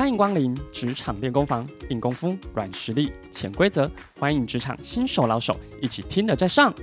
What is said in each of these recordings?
欢迎光临职场练功房，硬功夫、软实力、潜规则，欢迎职场新手老手一起听了再上。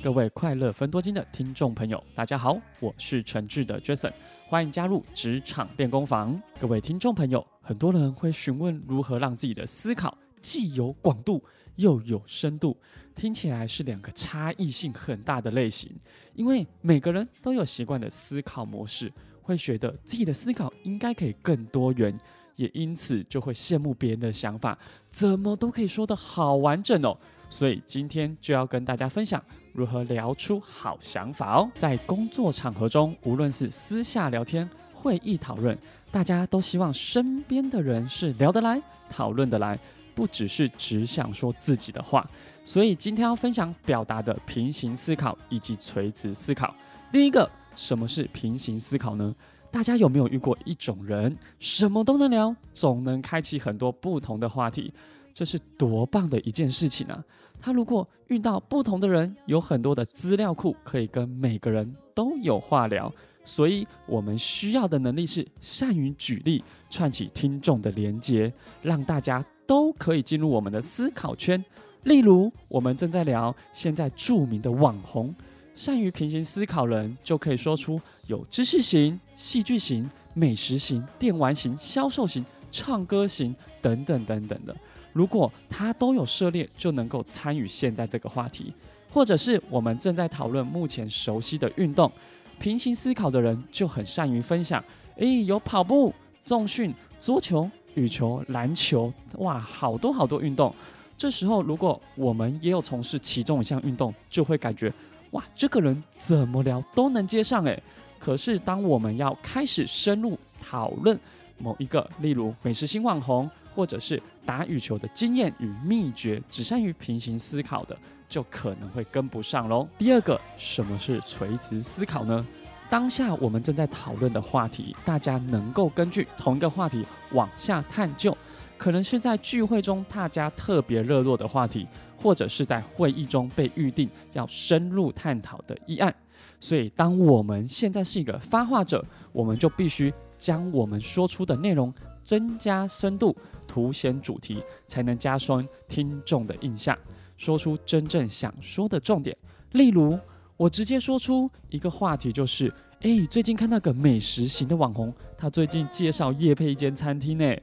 各位快乐分多金的听众朋友，大家好，我是诚挚的 Jason，欢迎加入职场练功房。各位听众朋友，很多人会询问如何让自己的思考既有广度又有深度，听起来是两个差异性很大的类型。因为每个人都有习惯的思考模式，会觉得自己的思考应该可以更多元，也因此就会羡慕别人的想法，怎么都可以说得好完整哦。所以今天就要跟大家分享如何聊出好想法哦。在工作场合中，无论是私下聊天、会议讨论，大家都希望身边的人是聊得来、讨论得来，不只是只想说自己的话。所以今天要分享表达的平行思考以及垂直思考。第一个，什么是平行思考呢？大家有没有遇过一种人，什么都能聊，总能开启很多不同的话题？这是多棒的一件事情啊！他如果遇到不同的人，有很多的资料库可以跟每个人都有话聊。所以我们需要的能力是善于举例，串起听众的连结，让大家都可以进入我们的思考圈。例如，我们正在聊现在著名的网红，善于平行思考人就可以说出有知识型、戏剧型、美食型、电玩型、销售型、唱歌型等等等等的。如果他都有涉猎，就能够参与现在这个话题，或者是我们正在讨论目前熟悉的运动，平行思考的人就很善于分享。诶，有跑步、重训、桌球、羽球、篮球，哇，好多好多运动。这时候，如果我们也有从事其中一项运动，就会感觉，哇，这个人怎么聊都能接上诶。可是，当我们要开始深入讨论某一个，例如美食新网红。或者是打羽球的经验与秘诀，只善于平行思考的，就可能会跟不上喽。第二个，什么是垂直思考呢？当下我们正在讨论的话题，大家能够根据同一个话题往下探究，可能是在聚会中大家特别热络的话题，或者是在会议中被预定要深入探讨的议案。所以，当我们现在是一个发话者，我们就必须将我们说出的内容增加深度。凸显主题，才能加深听众的印象，说出真正想说的重点。例如，我直接说出一个话题，就是：哎，最近看到个美食型的网红，他最近介绍夜配一间餐厅呢，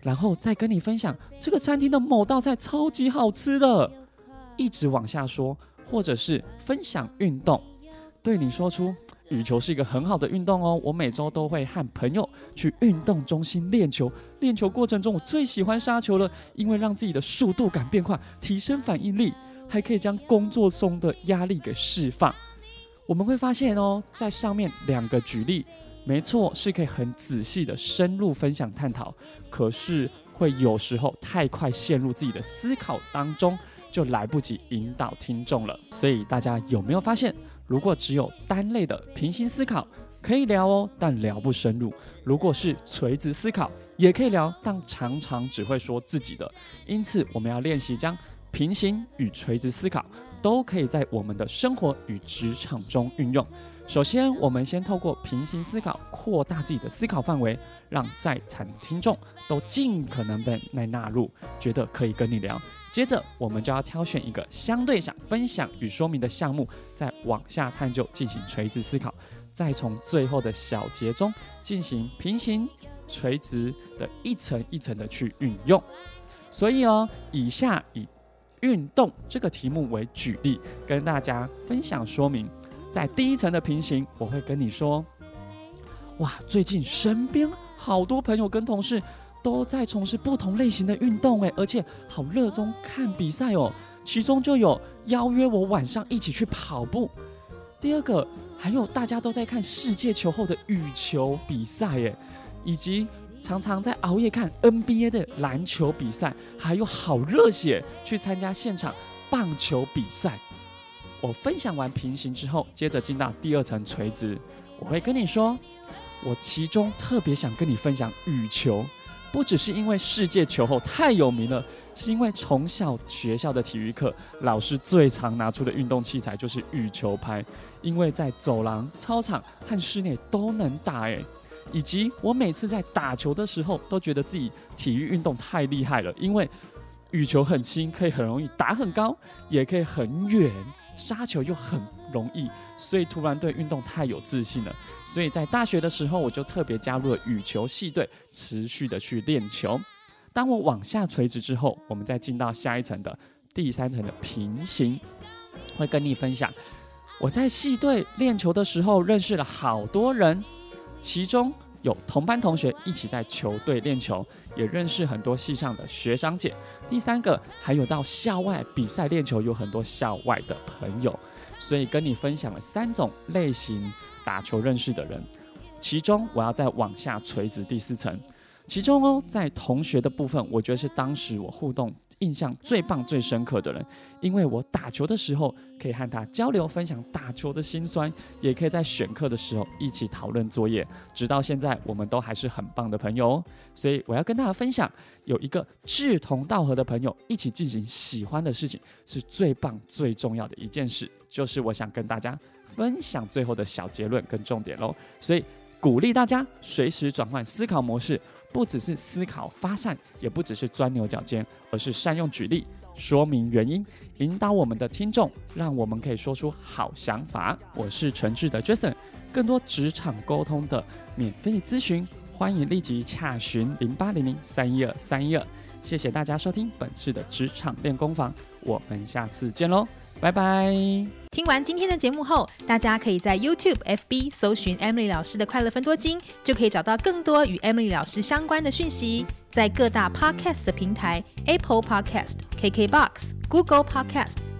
然后再跟你分享这个餐厅的某道菜超级好吃的，一直往下说，或者是分享运动，对你说出。羽球是一个很好的运动哦，我每周都会和朋友去运动中心练球。练球过程中，我最喜欢杀球了，因为让自己的速度感变快，提升反应力，还可以将工作中的压力给释放。我们会发现哦，在上面两个举例，没错，是可以很仔细的深入分享探讨，可是会有时候太快陷入自己的思考当中，就来不及引导听众了。所以大家有没有发现？如果只有单类的平行思考，可以聊哦，但聊不深入；如果是垂直思考，也可以聊，但常常只会说自己的。因此，我们要练习将平行与垂直思考都可以在我们的生活与职场中运用。首先，我们先透过平行思考扩大自己的思考范围，让在场听众都尽可能被来纳入，觉得可以跟你聊。接着，我们就要挑选一个相对想分享与说明的项目，再往下探究，进行垂直思考，再从最后的小节中进行平行、垂直的一层一层的去运用。所以哦，以下以运动这个题目为举例，跟大家分享说明。在第一层的平行，我会跟你说：哇，最近身边好多朋友跟同事。都在从事不同类型的运动诶，而且好热衷看比赛哦。其中就有邀约我晚上一起去跑步。第二个，还有大家都在看世界球后的羽球比赛诶，以及常常在熬夜看 NBA 的篮球比赛，还有好热血去参加现场棒球比赛。我分享完平行之后，接着进到第二层垂直，我会跟你说，我其中特别想跟你分享羽球。不只是因为世界球后太有名了，是因为从小学校的体育课老师最常拿出的运动器材就是羽球拍，因为在走廊、操场和室内都能打。诶，以及我每次在打球的时候，都觉得自己体育运动太厉害了，因为羽球很轻，可以很容易打很高，也可以很远，杀球又很容易，所以突然对运动太有自信了。所以在大学的时候，我就特别加入了羽球系队，持续的去练球。当我往下垂直之后，我们再进到下一层的第三层的平行，会跟你分享我在系队练球的时候认识了好多人，其中。有同班同学一起在球队练球，也认识很多系上的学长姐。第三个，还有到校外比赛练球，有很多校外的朋友。所以跟你分享了三种类型打球认识的人。其中我要再往下垂直第四层，其中哦，在同学的部分，我觉得是当时我互动。印象最棒、最深刻的人，因为我打球的时候可以和他交流、分享打球的辛酸，也可以在选课的时候一起讨论作业，直到现在我们都还是很棒的朋友哦。所以我要跟大家分享，有一个志同道合的朋友一起进行喜欢的事情，是最棒、最重要的一件事。就是我想跟大家分享最后的小结论跟重点喽。所以鼓励大家随时转换思考模式。不只是思考发散，也不只是钻牛角尖，而是善用举例说明原因，引导我们的听众，让我们可以说出好想法。我是诚挚的 Jason，更多职场沟通的免费咨询，欢迎立即洽询零八零零三一二三一二。谢谢大家收听本次的职场练功房，我们下次见喽，拜拜。听完今天的节目后，大家可以在 YouTube、FB 搜寻 Emily 老师的快乐分多金，就可以找到更多与 Emily 老师相关的讯息。在各大 Podcast 的平台，Apple Podcast、KKBox、Google Podcast、